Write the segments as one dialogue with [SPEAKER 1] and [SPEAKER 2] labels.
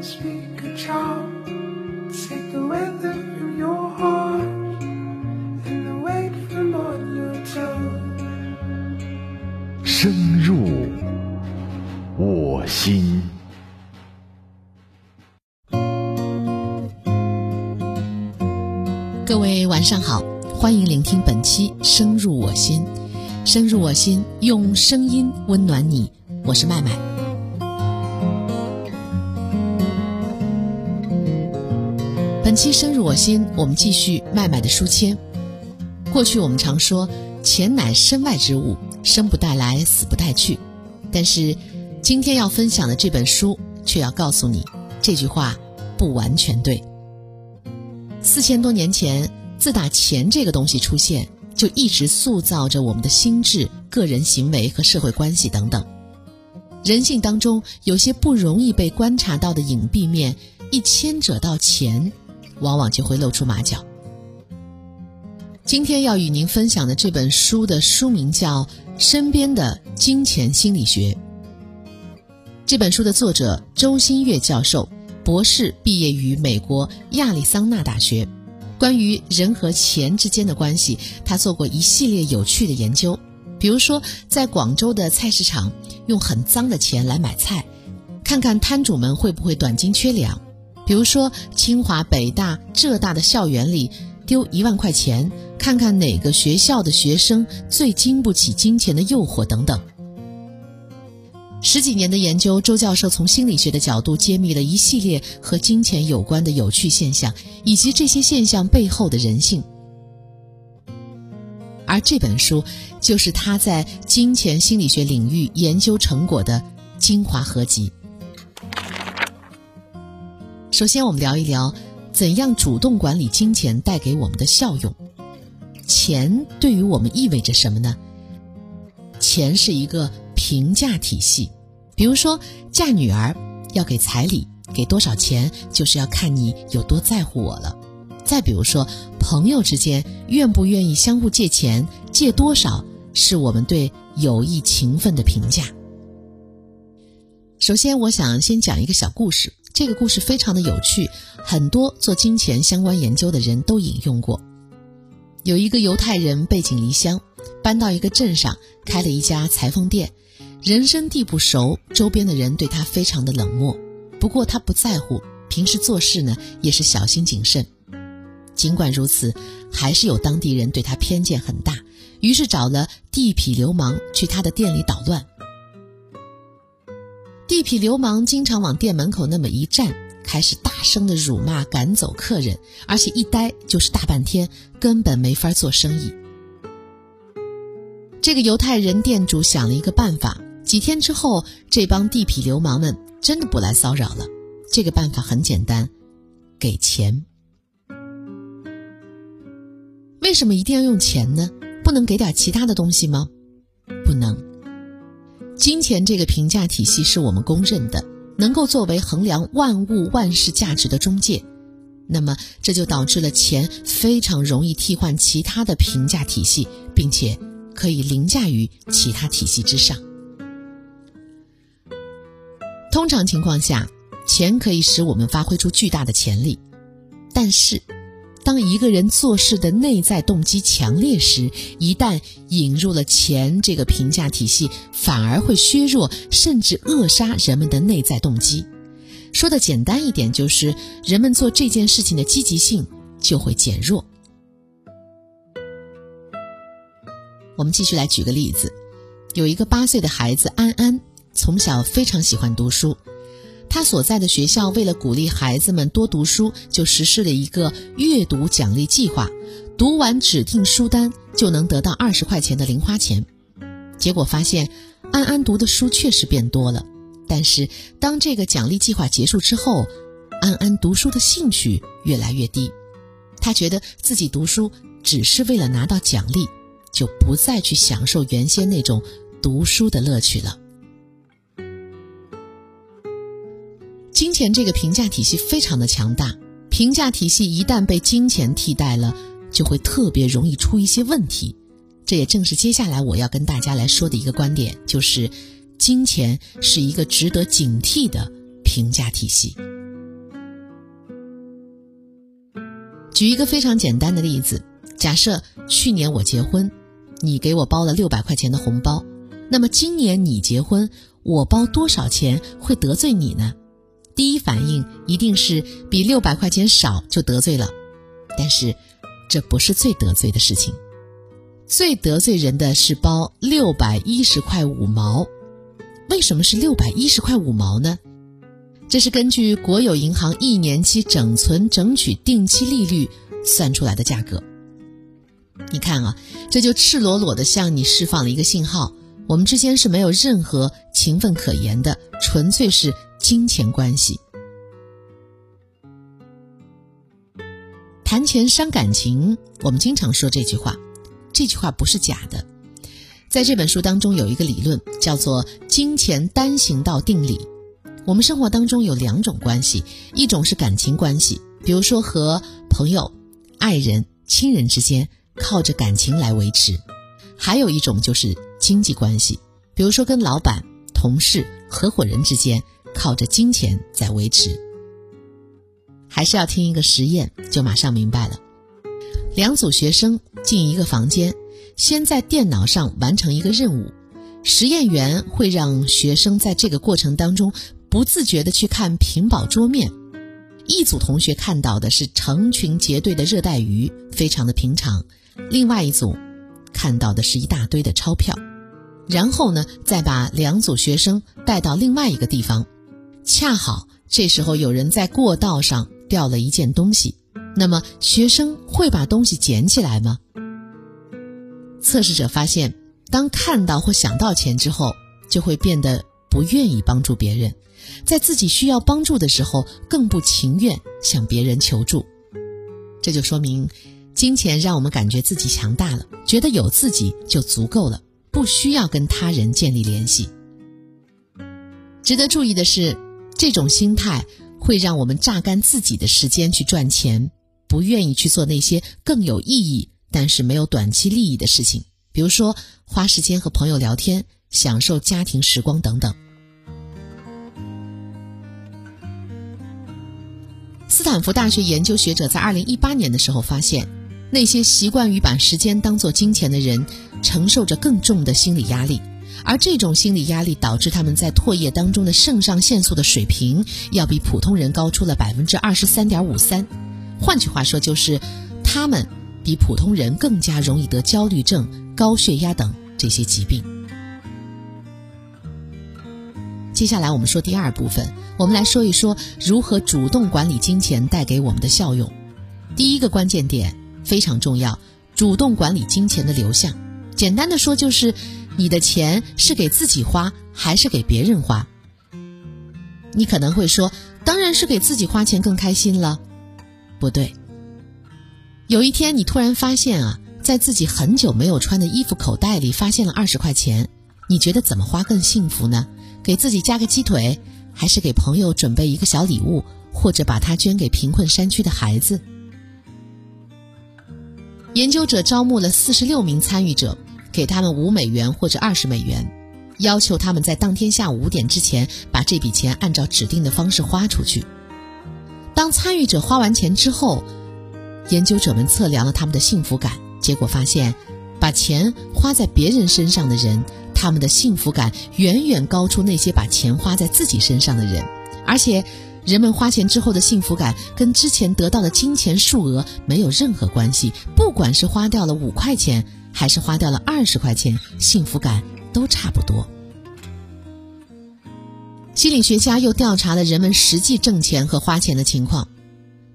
[SPEAKER 1] can speak a charm. Take the weather from your heart and the weight from on your tongue.
[SPEAKER 2] 深入我心。
[SPEAKER 3] 各位晚上好，欢迎聆听本期《深入我心》，深入我心，用声音温暖你。我是麦麦。本期《深入我心》，我们继续麦麦的书签。过去我们常说“钱乃身外之物，生不带来，死不带去”，但是今天要分享的这本书却要告诉你，这句话不完全对。四千多年前，自打钱这个东西出现，就一直塑造着我们的心智、个人行为和社会关系等等。人性当中有些不容易被观察到的隐蔽面，一牵扯到钱，往往就会露出马脚。今天要与您分享的这本书的书名叫《身边的金钱心理学》。这本书的作者周新月教授，博士毕业于美国亚利桑那大学。关于人和钱之间的关系，他做过一系列有趣的研究。比如说，在广州的菜市场用很脏的钱来买菜，看看摊主们会不会短斤缺两；比如说，清华、北大、浙大的校园里丢一万块钱，看看哪个学校的学生最经不起金钱的诱惑等等。十几年的研究，周教授从心理学的角度揭秘了一系列和金钱有关的有趣现象，以及这些现象背后的人性。而这本书就是他在金钱心理学领域研究成果的精华合集。首先，我们聊一聊怎样主动管理金钱带给我们的效用。钱对于我们意味着什么呢？钱是一个评价体系，比如说嫁女儿要给彩礼，给多少钱就是要看你有多在乎我了。再比如说，朋友之间愿不愿意相互借钱，借多少是我们对友谊情分的评价。首先，我想先讲一个小故事，这个故事非常的有趣，很多做金钱相关研究的人都引用过。有一个犹太人背井离乡，搬到一个镇上，开了一家裁缝店，人生地不熟，周边的人对他非常的冷漠。不过他不在乎，平时做事呢也是小心谨慎。尽管如此，还是有当地人对他偏见很大，于是找了地痞流氓去他的店里捣乱。地痞流氓经常往店门口那么一站，开始大声的辱骂、赶走客人，而且一待就是大半天，根本没法做生意。这个犹太人店主想了一个办法，几天之后，这帮地痞流氓们真的不来骚扰了。这个办法很简单，给钱。为什么一定要用钱呢？不能给点其他的东西吗？不能。金钱这个评价体系是我们公认的，能够作为衡量万物万事价值的中介。那么这就导致了钱非常容易替换其他的评价体系，并且可以凌驾于其他体系之上。通常情况下，钱可以使我们发挥出巨大的潜力，但是。当一个人做事的内在动机强烈时，一旦引入了钱这个评价体系，反而会削弱甚至扼杀人们的内在动机。说的简单一点，就是人们做这件事情的积极性就会减弱。我们继续来举个例子，有一个八岁的孩子安安，从小非常喜欢读书。他所在的学校为了鼓励孩子们多读书，就实施了一个阅读奖励计划，读完指定书单就能得到二十块钱的零花钱。结果发现，安安读的书确实变多了，但是当这个奖励计划结束之后，安安读书的兴趣越来越低。他觉得自己读书只是为了拿到奖励，就不再去享受原先那种读书的乐趣了。金钱这个评价体系非常的强大评价体系一旦被金钱替代了就会特别容易出一些问题。这也正是接下来我要跟大家来说的一个观点就是金钱是一个值得警惕的评价体系。举一个非常简单的例子假设去年我结婚你给我包了六百块钱的红包那么今年你结婚我包多少钱会得罪你呢？第一反应一定是比六百块钱少就得罪了，但是这不是最得罪的事情，最得罪人的是包六百一十块五毛。为什么是六百一十块五毛呢？这是根据国有银行一年期整存整取定期利率算出来的价格。你看啊，这就赤裸裸的向你释放了一个信号：我们之间是没有任何情分可言的，纯粹是金钱关系。谈钱伤感情，我们经常说这句话，这句话不是假的。在这本书当中有一个理论叫做金钱单行道定理。我们生活当中有两种关系，一种是感情关系，比如说和朋友、爱人、亲人之间靠着感情来维持；还有一种就是经济关系，比如说跟老板、同事、合伙人之间靠着金钱在维持。还是要听一个实验，就马上明白了。两组学生进一个房间。先在电脑上完成一个任务，实验员会让学生在这个过程当中不自觉地去看屏保桌面。一组同学看到的是成群结队的热带鱼，非常的平常；另外一组看到的是一大堆的钞票。然后呢，再把两组学生带到另外一个地方，恰好这时候有人在过道上掉了一件东西，那么学生会把东西捡起来吗？测试者发现，当看到或想到钱之后，就会变得不愿意帮助别人，在自己需要帮助的时候，更不情愿向别人求助。这就说明，金钱让我们感觉自己强大了，觉得有自己就足够了，不需要跟他人建立联系。值得注意的是，这种心态会让我们榨干自己的时间去赚钱，不愿意去做那些更有意义。但是没有短期利益的事情，比如说花时间和朋友聊天、享受家庭时光等等。斯坦福大学研究学者在二零一八年的时候发现，那些习惯于把时间当做金钱的人，承受着更重的心理压力，而这种心理压力导致他们在唾液当中的肾上腺素的水平要比普通人高出了百分之二十三点五三。换句话说，就是他们。比普通人更加容易得焦虑症、高血压等这些疾病。接下来我们说第二部分，我们来说一说如何主动管理金钱带给我们的效用。第一个关键点非常重要，主动管理金钱的流向。简单的说，就是你的钱是给自己花还是给别人花？你可能会说，当然是给自己花钱更开心了。不对。有一天，你突然发现啊，在自己很久没有穿的衣服口袋里发现了二十块钱，你觉得怎么花更幸福呢？给自己加个鸡腿，还是给朋友准备一个小礼物，或者把它捐给贫困山区的孩子？研究者招募了四十六名参与者，给他们五美元或者二十美元，要求他们在当天下午五点之前把这笔钱按照指定的方式花出去。当参与者花完钱之后，研究者们测量了他们的幸福感，结果发现，把钱花在别人身上的人，他们的幸福感远远高出那些把钱花在自己身上的人。而且，人们花钱之后的幸福感跟之前得到的金钱数额没有任何关系。不管是花掉了五块钱，还是花掉了二十块钱，幸福感都差不多。心理学家又调查了人们实际挣钱和花钱的情况，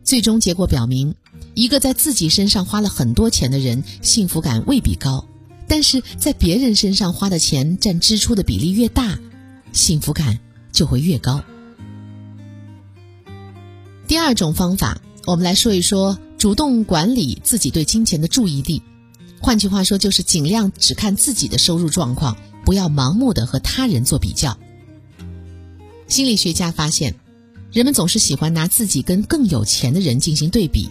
[SPEAKER 3] 最终结果表明。一个在自己身上花了很多钱的人，幸福感未必高；但是在别人身上花的钱占支出的比例越大，幸福感就会越高。第二种方法，我们来说一说主动管理自己对金钱的注意力。换句话说，就是尽量只看自己的收入状况，不要盲目的和他人做比较。心理学家发现，人们总是喜欢拿自己跟更有钱的人进行对比。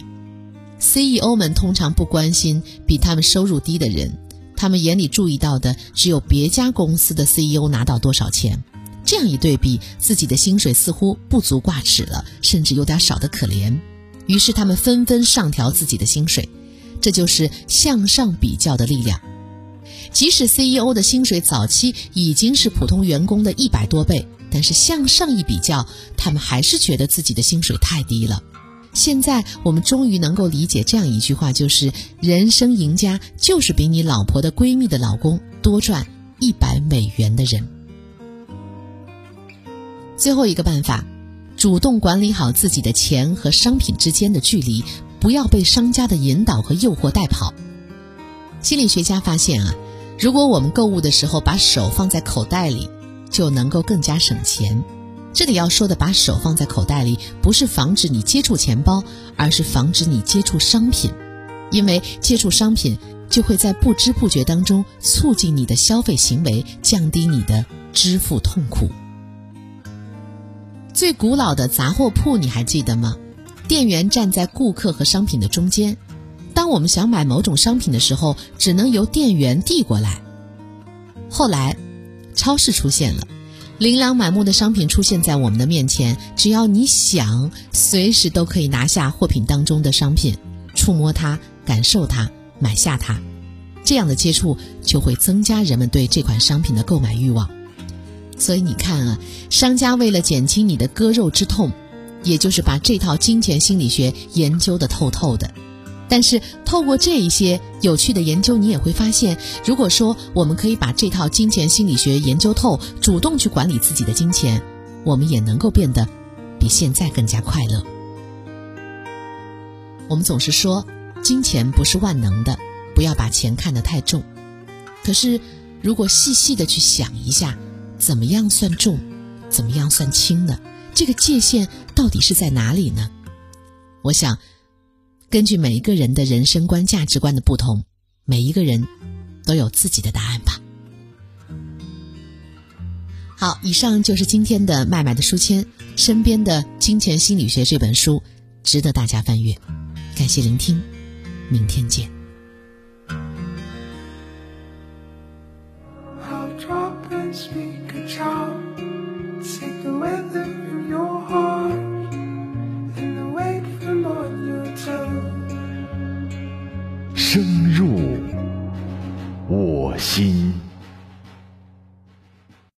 [SPEAKER 3] CEO 们通常不关心比他们收入低的人，他们眼里注意到的只有别家公司的 CEO 拿到多少钱。这样一对比，自己的薪水似乎不足挂齿了，甚至有点少得可怜。于是他们纷纷上调自己的薪水，这就是向上比较的力量。即使 CEO 的薪水早期已经是普通员工的一百多倍，但是向上一比较，他们还是觉得自己的薪水太低了。现在我们终于能够理解这样一句话，就是人生赢家就是比你老婆的闺蜜的老公多赚一百美元的人。最后一个办法，主动管理好自己的钱和商品之间的距离，不要被商家的引导和诱惑带跑。心理学家发现啊，如果我们购物的时候把手放在口袋里，就能够更加省钱。这里要说的把手放在口袋里，不是防止你接触钱包，而是防止你接触商品，因为接触商品就会在不知不觉当中促进你的消费行为，降低你的支付痛苦。最古老的杂货铺你还记得吗？店员站在顾客和商品的中间，当我们想买某种商品的时候，只能由店员递过来。后来，超市出现了。琳琅满目的商品出现在我们的面前，只要你想，随时都可以拿下货品当中的商品，触摸它，感受它，买下它。这样的接触就会增加人们对这款商品的购买欲望。所以你看啊，商家为了减轻你的割肉之痛，也就是把这套金钱心理学研究的透透的。但是透过这一些有趣的研究，你也会发现，如果说我们可以把这套金钱心理学研究透，主动去管理自己的金钱，我们也能够变得比现在更加快乐。我们总是说金钱不是万能的，不要把钱看得太重。可是如果细细的去想一下，怎么样算重，怎么样算轻呢？这个界限到底是在哪里呢？我想。根据每一个人的人生观、价值观的不同，每一个人都有自己的答案吧。好，以上就是今天的麦麦的书签，身边的金钱心理学这本书值得大家翻阅。感谢聆听，明天见。